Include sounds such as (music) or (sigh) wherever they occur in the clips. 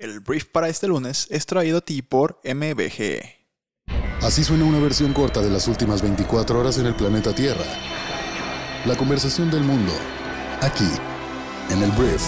El brief para este lunes es traído a ti por MBGE. Así suena una versión corta de las últimas 24 horas en el planeta Tierra. La conversación del mundo, aquí, en el brief,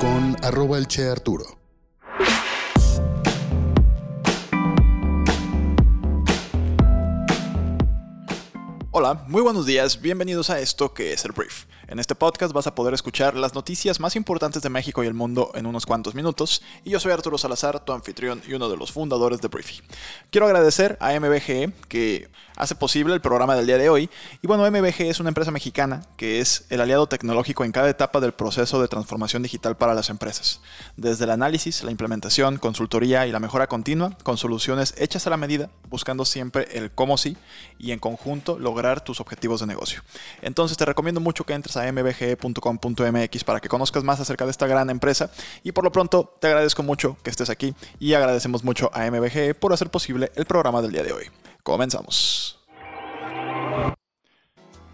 con arroba el Che Arturo. Hola, muy buenos días, bienvenidos a esto que es el brief. En este podcast vas a poder escuchar las noticias más importantes de México y el mundo en unos cuantos minutos, y yo soy Arturo Salazar, tu anfitrión y uno de los fundadores de Briefy. Quiero agradecer a MBGE que hace posible el programa del día de hoy, y bueno, MBGE es una empresa mexicana que es el aliado tecnológico en cada etapa del proceso de transformación digital para las empresas, desde el análisis, la implementación, consultoría y la mejora continua, con soluciones hechas a la medida, buscando siempre el cómo sí y en conjunto lograr tus objetivos de negocio. Entonces te recomiendo mucho que entres a mbge.com.mx para que conozcas más acerca de esta gran empresa y por lo pronto te agradezco mucho que estés aquí y agradecemos mucho a MBGE por hacer posible el programa del día de hoy. Comenzamos.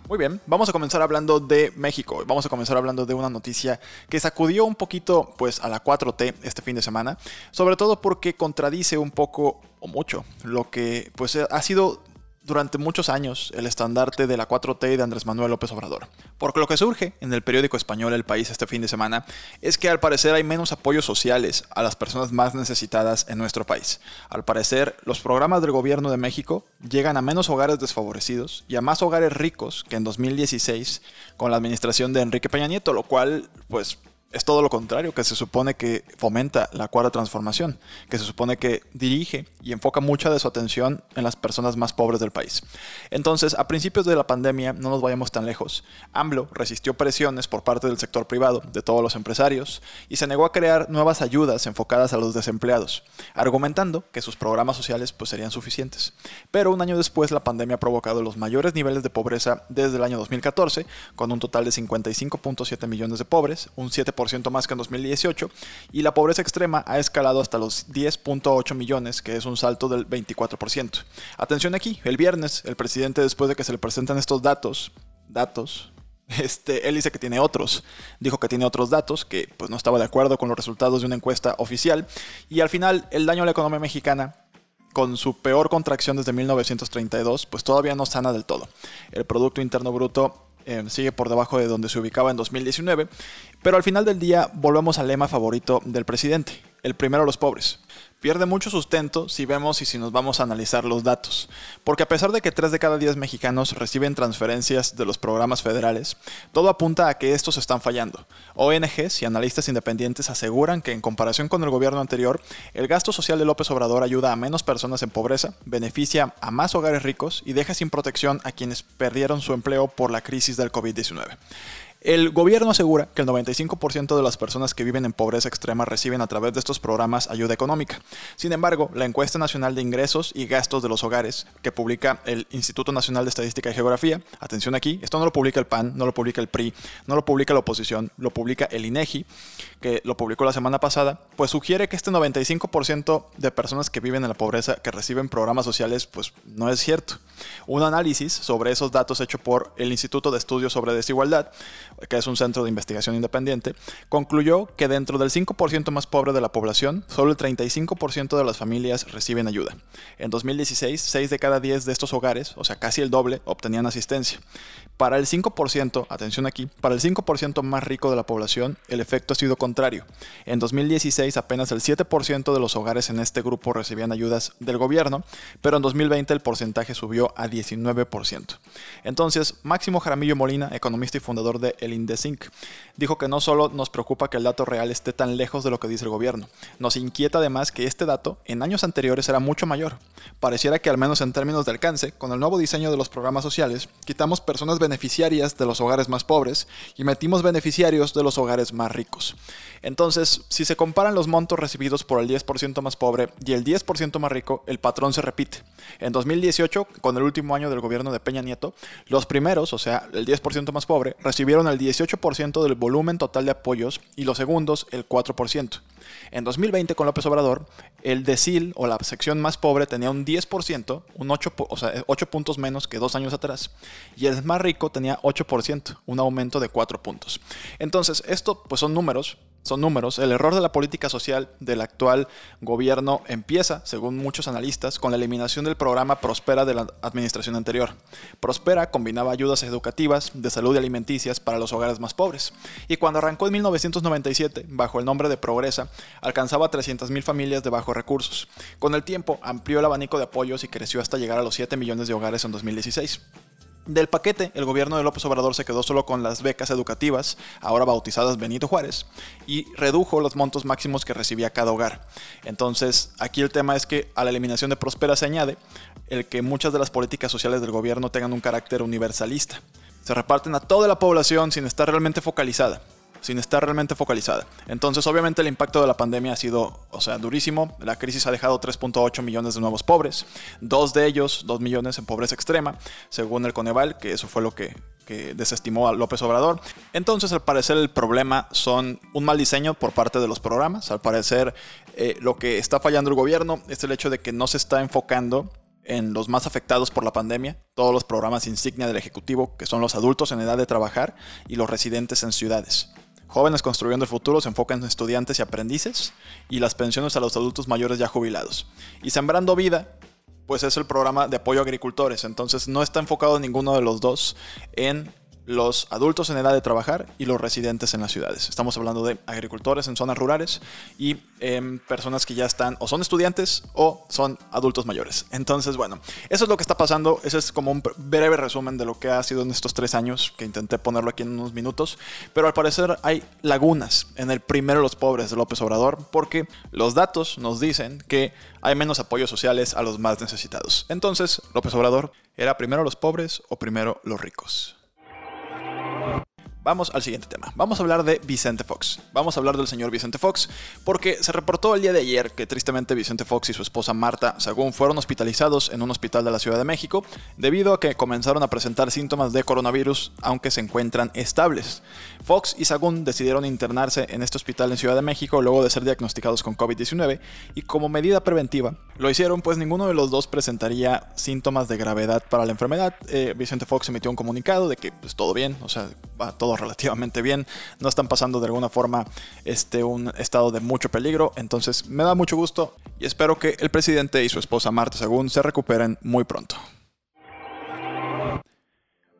Muy bien, vamos a comenzar hablando de México. Vamos a comenzar hablando de una noticia que sacudió un poquito pues a la 4T este fin de semana, sobre todo porque contradice un poco o mucho lo que pues ha sido durante muchos años el estandarte de la 4T de Andrés Manuel López Obrador. Porque lo que surge en el periódico español El País este fin de semana es que al parecer hay menos apoyos sociales a las personas más necesitadas en nuestro país. Al parecer, los programas del gobierno de México llegan a menos hogares desfavorecidos y a más hogares ricos que en 2016 con la administración de Enrique Peña Nieto, lo cual pues es todo lo contrario, que se supone que fomenta la cuarta transformación, que se supone que dirige y enfoca mucha de su atención en las personas más pobres del país. Entonces, a principios de la pandemia, no nos vayamos tan lejos, AMLO resistió presiones por parte del sector privado, de todos los empresarios, y se negó a crear nuevas ayudas enfocadas a los desempleados, argumentando que sus programas sociales pues, serían suficientes. Pero un año después, la pandemia ha provocado los mayores niveles de pobreza desde el año 2014, con un total de 55.7 millones de pobres, un 7 más que en 2018 y la pobreza extrema ha escalado hasta los 10.8 millones, que es un salto del 24%. Atención aquí, el viernes el presidente después de que se le presentan estos datos, datos, (laughs) este, él dice que tiene otros, dijo que tiene otros datos, que pues no estaba de acuerdo con los resultados de una encuesta oficial y al final el daño a la economía mexicana con su peor contracción desde 1932, pues todavía no sana del todo. El Producto Interno Bruto eh, sigue por debajo de donde se ubicaba en 2019, pero al final del día volvemos al lema favorito del presidente, el primero a los pobres pierde mucho sustento si vemos y si nos vamos a analizar los datos, porque a pesar de que 3 de cada 10 mexicanos reciben transferencias de los programas federales, todo apunta a que estos están fallando. ONGs y analistas independientes aseguran que en comparación con el gobierno anterior, el gasto social de López Obrador ayuda a menos personas en pobreza, beneficia a más hogares ricos y deja sin protección a quienes perdieron su empleo por la crisis del COVID-19. El gobierno asegura que el 95% de las personas que viven en pobreza extrema reciben a través de estos programas ayuda económica. Sin embargo, la encuesta nacional de ingresos y gastos de los hogares que publica el Instituto Nacional de Estadística y Geografía, atención aquí, esto no lo publica el PAN, no lo publica el PRI, no lo publica la oposición, lo publica el INEGI, que lo publicó la semana pasada, pues sugiere que este 95% de personas que viven en la pobreza que reciben programas sociales, pues no es cierto. Un análisis sobre esos datos hecho por el Instituto de Estudios sobre Desigualdad que es un centro de investigación independiente, concluyó que dentro del 5% más pobre de la población, solo el 35% de las familias reciben ayuda. En 2016, 6 de cada 10 de estos hogares, o sea, casi el doble, obtenían asistencia. Para el 5%, atención aquí, para el 5% más rico de la población, el efecto ha sido contrario. En 2016, apenas el 7% de los hogares en este grupo recibían ayudas del gobierno, pero en 2020 el porcentaje subió a 19%. Entonces, Máximo Jaramillo Molina, economista y fundador de Indesinc, dijo que no solo nos preocupa que el dato real esté tan lejos de lo que dice el gobierno, nos inquieta además que este dato en años anteriores era mucho mayor. Pareciera que al menos en términos de alcance, con el nuevo diseño de los programas sociales, quitamos personas beneficiarias de los hogares más pobres y metimos beneficiarios de los hogares más ricos. Entonces, si se comparan los montos recibidos por el 10% más pobre y el 10% más rico, el patrón se repite. En 2018, con el último año del gobierno de Peña Nieto, los primeros, o sea, el 10% más pobre, recibieron el 18% del volumen total de apoyos y los segundos el 4%. En 2020, con López Obrador, el decil o la sección más pobre tenía un 10%, un 8, o sea, 8 puntos menos que dos años atrás, y el más rico tenía 8%, un aumento de 4 puntos. Entonces, esto pues son números son números, el error de la política social del actual gobierno empieza, según muchos analistas, con la eliminación del programa Prospera de la administración anterior. Prospera combinaba ayudas educativas, de salud y alimenticias para los hogares más pobres, y cuando arrancó en 1997, bajo el nombre de Progresa, alcanzaba a 300.000 familias de bajos recursos. Con el tiempo, amplió el abanico de apoyos y creció hasta llegar a los 7 millones de hogares en 2016. Del paquete, el gobierno de López Obrador se quedó solo con las becas educativas, ahora bautizadas Benito Juárez, y redujo los montos máximos que recibía cada hogar. Entonces, aquí el tema es que a la eliminación de Prospera se añade el que muchas de las políticas sociales del gobierno tengan un carácter universalista. Se reparten a toda la población sin estar realmente focalizada sin estar realmente focalizada. Entonces, obviamente el impacto de la pandemia ha sido, o sea, durísimo. La crisis ha dejado 3.8 millones de nuevos pobres, dos de ellos, 2 millones en pobreza extrema, según el Coneval, que eso fue lo que, desestimó a López Obrador. Entonces, al parecer el problema son un mal diseño por parte de los programas. Al parecer eh, lo que está fallando el gobierno es el hecho de que no se está enfocando en los más afectados por la pandemia, todos los programas insignia del Ejecutivo, que son los adultos en edad de trabajar y los residentes en ciudades. Jóvenes Construyendo el Futuro se enfoca en estudiantes y aprendices y las pensiones a los adultos mayores ya jubilados. Y Sembrando Vida, pues es el programa de apoyo a agricultores, entonces no está enfocado ninguno de los dos en los adultos en edad de trabajar y los residentes en las ciudades. Estamos hablando de agricultores en zonas rurales y em, personas que ya están o son estudiantes o son adultos mayores. Entonces, bueno, eso es lo que está pasando. Ese es como un breve resumen de lo que ha sido en estos tres años, que intenté ponerlo aquí en unos minutos. Pero al parecer hay lagunas en el primero los pobres de López Obrador porque los datos nos dicen que hay menos apoyos sociales a los más necesitados. Entonces, López Obrador, ¿era primero los pobres o primero los ricos? Vamos al siguiente tema. Vamos a hablar de Vicente Fox. Vamos a hablar del señor Vicente Fox porque se reportó el día de ayer que tristemente Vicente Fox y su esposa Marta Sagún fueron hospitalizados en un hospital de la Ciudad de México debido a que comenzaron a presentar síntomas de coronavirus aunque se encuentran estables. Fox y Sagún decidieron internarse en este hospital en Ciudad de México luego de ser diagnosticados con COVID-19 y como medida preventiva lo hicieron pues ninguno de los dos presentaría síntomas de gravedad para la enfermedad. Eh, Vicente Fox emitió un comunicado de que pues todo bien, o sea, va todo relativamente bien, no están pasando de alguna forma este, un estado de mucho peligro, entonces me da mucho gusto y espero que el presidente y su esposa Marta Según se recuperen muy pronto.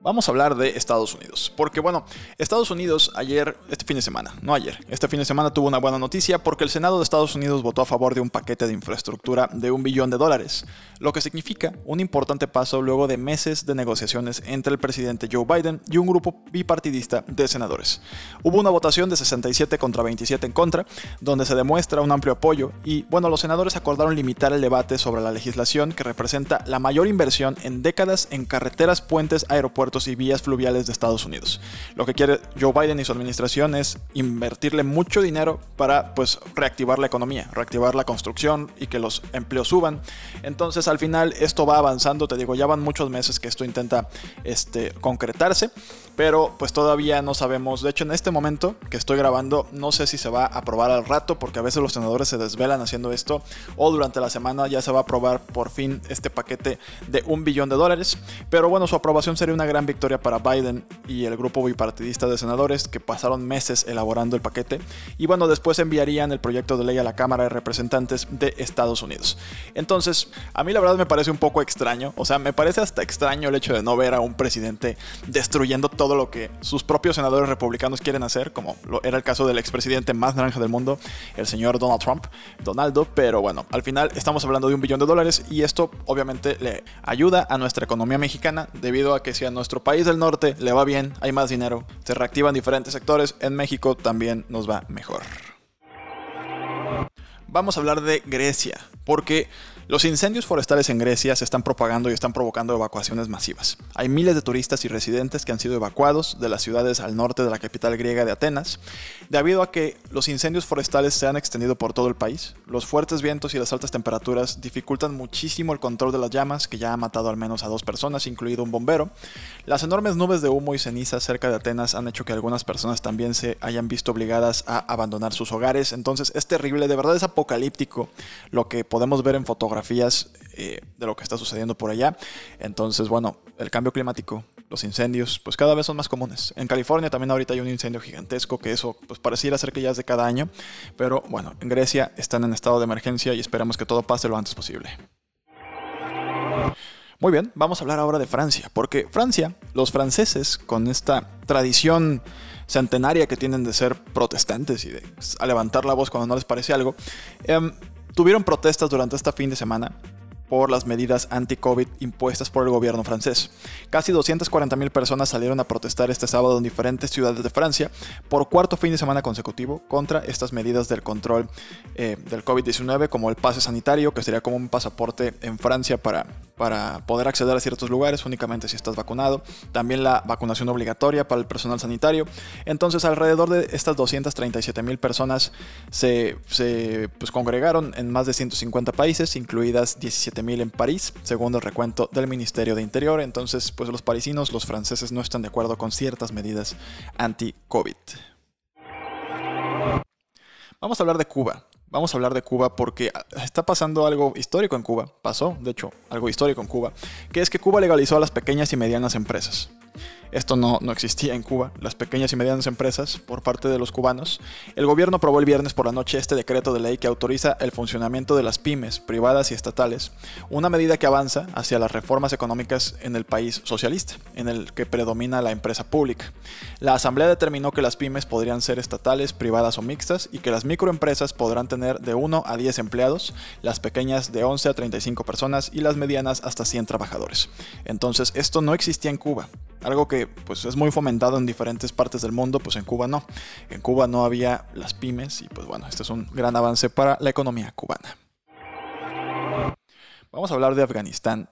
Vamos a hablar de Estados Unidos, porque bueno, Estados Unidos ayer, este fin de semana, no ayer, este fin de semana tuvo una buena noticia porque el Senado de Estados Unidos votó a favor de un paquete de infraestructura de un billón de dólares, lo que significa un importante paso luego de meses de negociaciones entre el presidente Joe Biden y un grupo bipartidista de senadores. Hubo una votación de 67 contra 27 en contra, donde se demuestra un amplio apoyo y bueno, los senadores acordaron limitar el debate sobre la legislación que representa la mayor inversión en décadas en carreteras, puentes, aeropuertos, y vías fluviales de Estados Unidos. Lo que quiere Joe Biden y su administración es invertirle mucho dinero para pues reactivar la economía, reactivar la construcción y que los empleos suban. Entonces al final esto va avanzando, te digo, ya van muchos meses que esto intenta este, concretarse, pero pues todavía no sabemos. De hecho en este momento que estoy grabando no sé si se va a aprobar al rato porque a veces los senadores se desvelan haciendo esto o durante la semana ya se va a aprobar por fin este paquete de un billón de dólares. Pero bueno, su aprobación sería una gran victoria para Biden y el grupo bipartidista de senadores que pasaron meses elaborando el paquete y bueno, después enviarían el proyecto de ley a la Cámara de Representantes de Estados Unidos. Entonces, a mí la verdad me parece un poco extraño, o sea, me parece hasta extraño el hecho de no ver a un presidente destruyendo todo lo que sus propios senadores republicanos quieren hacer, como era el caso del expresidente más naranja del mundo, el señor Donald Trump, Donaldo, pero bueno, al final estamos hablando de un billón de dólares y esto obviamente le ayuda a nuestra economía mexicana debido a que si a nuestro país del norte le va bien, hay más dinero, se reactivan diferentes sectores, en México también nos va mejor. Vamos a hablar de Grecia, porque los incendios forestales en Grecia se están propagando y están provocando evacuaciones masivas. Hay miles de turistas y residentes que han sido evacuados de las ciudades al norte de la capital griega de Atenas, debido a que los incendios forestales se han extendido por todo el país. Los fuertes vientos y las altas temperaturas dificultan muchísimo el control de las llamas, que ya ha matado al menos a dos personas, incluido un bombero. Las enormes nubes de humo y ceniza cerca de Atenas han hecho que algunas personas también se hayan visto obligadas a abandonar sus hogares. Entonces es terrible, de verdad es apocalíptico lo que podemos ver en fotografías eh, de lo que está sucediendo por allá. Entonces, bueno, el cambio climático los incendios pues cada vez son más comunes. En California también ahorita hay un incendio gigantesco que eso pues pareciera ser que ya es de cada año, pero bueno, en Grecia están en estado de emergencia y esperamos que todo pase lo antes posible. Muy bien, vamos a hablar ahora de Francia, porque Francia, los franceses con esta tradición centenaria que tienen de ser protestantes y de a levantar la voz cuando no les parece algo, em, tuvieron protestas durante este fin de semana por las medidas anti-COVID impuestas por el gobierno francés. Casi 240.000 personas salieron a protestar este sábado en diferentes ciudades de Francia por cuarto fin de semana consecutivo contra estas medidas del control eh, del COVID-19 como el pase sanitario, que sería como un pasaporte en Francia para, para poder acceder a ciertos lugares únicamente si estás vacunado. También la vacunación obligatoria para el personal sanitario. Entonces alrededor de estas 237.000 personas se, se pues, congregaron en más de 150 países, incluidas 17 en París, según el recuento del Ministerio de Interior. Entonces, pues los parisinos, los franceses no están de acuerdo con ciertas medidas anti-COVID. Vamos a hablar de Cuba. Vamos a hablar de Cuba porque está pasando algo histórico en Cuba. Pasó, de hecho, algo histórico en Cuba, que es que Cuba legalizó a las pequeñas y medianas empresas. Esto no, no, existía en Cuba, las pequeñas y medianas empresas por parte de los cubanos. El gobierno aprobó el viernes por la noche este decreto de ley que autoriza el funcionamiento de las pymes privadas y estatales, una medida que avanza hacia las reformas económicas en el país socialista, en el que predomina la empresa pública. La Asamblea determinó que las pymes podrían ser estatales, privadas o mixtas y que las microempresas podrán tener de 1 a 10 empleados, las pequeñas de 11 a 35 personas y las medianas hasta 100 trabajadores. Entonces, esto no existía en Cuba algo que pues es muy fomentado en diferentes partes del mundo, pues en Cuba no. En Cuba no había las pymes y pues bueno, este es un gran avance para la economía cubana. Vamos a hablar de Afganistán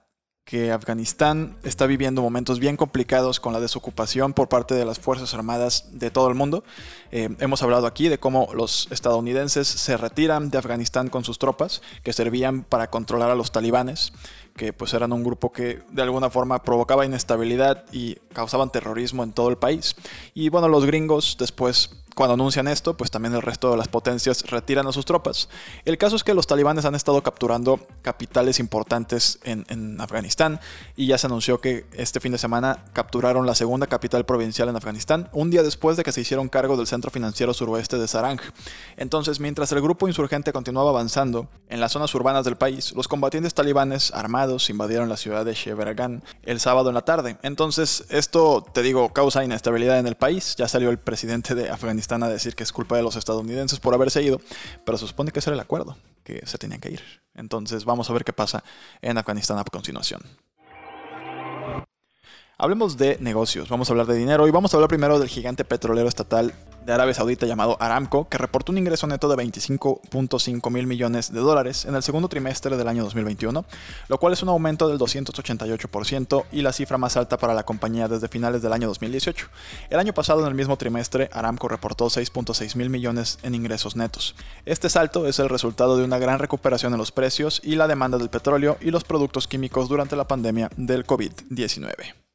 que Afganistán está viviendo momentos bien complicados con la desocupación por parte de las Fuerzas Armadas de todo el mundo. Eh, hemos hablado aquí de cómo los estadounidenses se retiran de Afganistán con sus tropas, que servían para controlar a los talibanes, que pues eran un grupo que de alguna forma provocaba inestabilidad y causaban terrorismo en todo el país. Y bueno, los gringos después cuando anuncian esto, pues también el resto de las potencias retiran a sus tropas. El caso es que los talibanes han estado capturando capitales importantes en, Afganistán y ya se anunció que este fin de semana capturaron la segunda capital provincial en Afganistán, un día después de que se hicieron cargo del centro financiero suroeste de Sarang. Entonces, mientras el grupo insurgente continuaba avanzando en las zonas urbanas del país, los combatientes talibanes armados invadieron la ciudad de Sheberagan el sábado en la tarde. Entonces, esto, te digo, causa inestabilidad en el país. Ya salió el presidente de Afganistán están a decir que es culpa de los estadounidenses por haberse ido, pero se supone que ese era el acuerdo, que se tenían que ir. Entonces vamos a ver qué pasa en Afganistán a continuación. Hablemos de negocios, vamos a hablar de dinero y vamos a hablar primero del gigante petrolero estatal de Arabia Saudita llamado Aramco, que reportó un ingreso neto de 25.5 mil millones de dólares en el segundo trimestre del año 2021, lo cual es un aumento del 288% y la cifra más alta para la compañía desde finales del año 2018. El año pasado, en el mismo trimestre, Aramco reportó 6.6 mil millones en ingresos netos. Este salto es el resultado de una gran recuperación en los precios y la demanda del petróleo y los productos químicos durante la pandemia del COVID-19.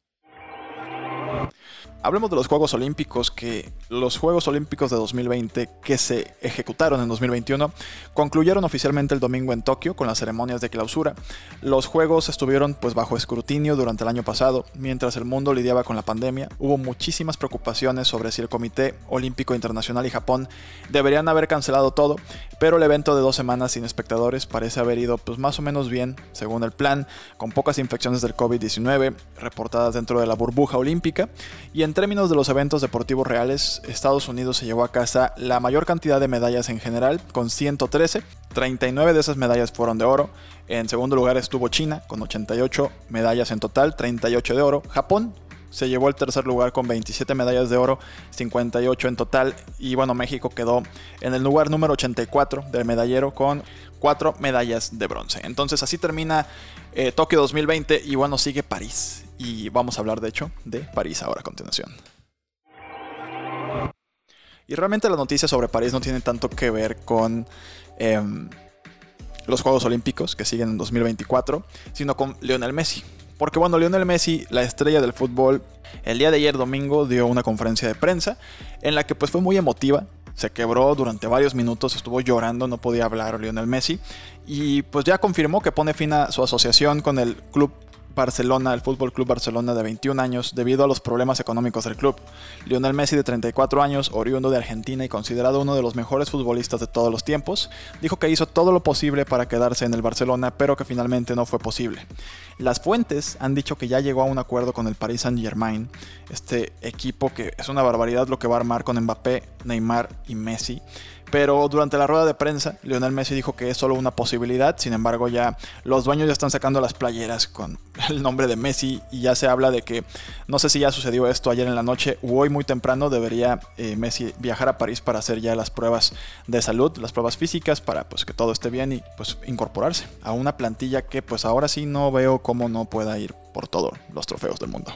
Hablemos de los Juegos Olímpicos, que los Juegos Olímpicos de 2020 que se ejecutaron en 2021 concluyeron oficialmente el domingo en Tokio con las ceremonias de clausura. Los Juegos estuvieron pues bajo escrutinio durante el año pasado, mientras el mundo lidiaba con la pandemia. Hubo muchísimas preocupaciones sobre si el Comité Olímpico Internacional y Japón deberían haber cancelado todo, pero el evento de dos semanas sin espectadores parece haber ido pues más o menos bien, según el plan, con pocas infecciones del COVID-19 reportadas dentro de la burbuja olímpica y en en términos de los eventos deportivos reales, Estados Unidos se llevó a casa la mayor cantidad de medallas en general, con 113. 39 de esas medallas fueron de oro. En segundo lugar estuvo China, con 88 medallas en total, 38 de oro. Japón se llevó el tercer lugar con 27 medallas de oro, 58 en total. Y bueno, México quedó en el lugar número 84 del medallero con 4 medallas de bronce. Entonces así termina eh, Tokio 2020 y bueno, sigue París. Y vamos a hablar de hecho de París ahora a continuación. Y realmente la noticia sobre París no tiene tanto que ver con em, los Juegos Olímpicos que siguen en 2024, sino con Lionel Messi. Porque bueno, Lionel Messi, la estrella del fútbol, el día de ayer domingo dio una conferencia de prensa en la que pues fue muy emotiva. Se quebró durante varios minutos, estuvo llorando, no podía hablar Lionel Messi. Y pues ya confirmó que pone fin a su asociación con el club Barcelona, el Fútbol Club Barcelona de 21 años, debido a los problemas económicos del club. Lionel Messi, de 34 años, oriundo de Argentina y considerado uno de los mejores futbolistas de todos los tiempos, dijo que hizo todo lo posible para quedarse en el Barcelona, pero que finalmente no fue posible. Las fuentes han dicho que ya llegó a un acuerdo con el Paris Saint-Germain, este equipo que es una barbaridad lo que va a armar con Mbappé, Neymar y Messi. Pero durante la rueda de prensa, Lionel Messi dijo que es solo una posibilidad. Sin embargo, ya los dueños ya están sacando las playeras con (laughs) el nombre de Messi y ya se habla de que no sé si ya sucedió esto ayer en la noche o hoy muy temprano debería eh, Messi viajar a París para hacer ya las pruebas de salud, las pruebas físicas para pues que todo esté bien y pues incorporarse a una plantilla que pues ahora sí no veo cómo no pueda ir por todos los trofeos del mundo.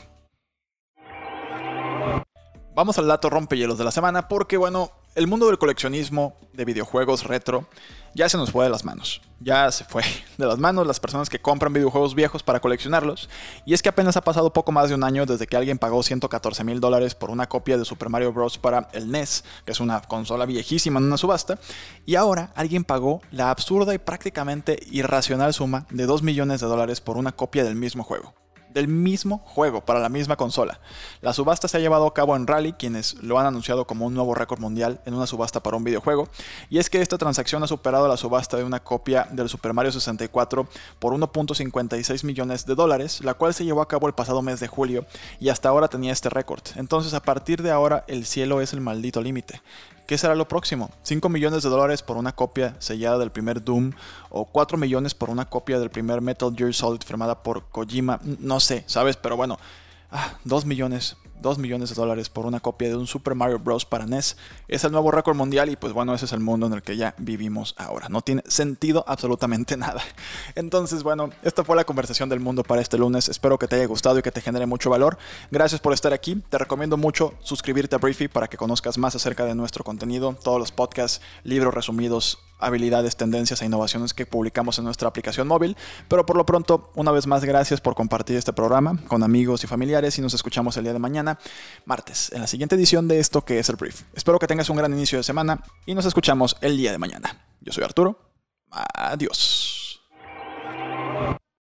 Vamos al dato rompehielos de la semana porque bueno, el mundo del coleccionismo de videojuegos retro ya se nos fue de las manos. Ya se fue de las manos las personas que compran videojuegos viejos para coleccionarlos. Y es que apenas ha pasado poco más de un año desde que alguien pagó 114 mil dólares por una copia de Super Mario Bros. para el NES, que es una consola viejísima en una subasta. Y ahora alguien pagó la absurda y prácticamente irracional suma de 2 millones de dólares por una copia del mismo juego del mismo juego para la misma consola. La subasta se ha llevado a cabo en Rally, quienes lo han anunciado como un nuevo récord mundial en una subasta para un videojuego, y es que esta transacción ha superado la subasta de una copia del Super Mario 64 por 1.56 millones de dólares, la cual se llevó a cabo el pasado mes de julio y hasta ahora tenía este récord. Entonces a partir de ahora el cielo es el maldito límite. ¿Qué será lo próximo? ¿5 millones de dólares por una copia sellada del primer Doom? ¿O 4 millones por una copia del primer Metal Gear Solid firmada por Kojima? No sé, ¿sabes? Pero bueno, ah, 2 millones 2 millones de dólares por una copia de un Super Mario Bros. para NES. Es el nuevo récord mundial y pues bueno, ese es el mundo en el que ya vivimos ahora. No tiene sentido absolutamente (laughs) nada. Entonces bueno, esta fue la conversación del mundo para este lunes. Espero que te haya gustado y que te genere mucho valor. Gracias por estar aquí. Te recomiendo mucho suscribirte a Briefy para que conozcas más acerca de nuestro contenido, todos los podcasts, libros resumidos, habilidades, tendencias e innovaciones que publicamos en nuestra aplicación móvil. Pero por lo pronto, una vez más, gracias por compartir este programa con amigos y familiares y nos escuchamos el día de martes, en la siguiente edición de esto que es el brief. Espero que tengas un gran inicio de semana y nos escuchamos el día de mañana. Yo soy Arturo. Adiós.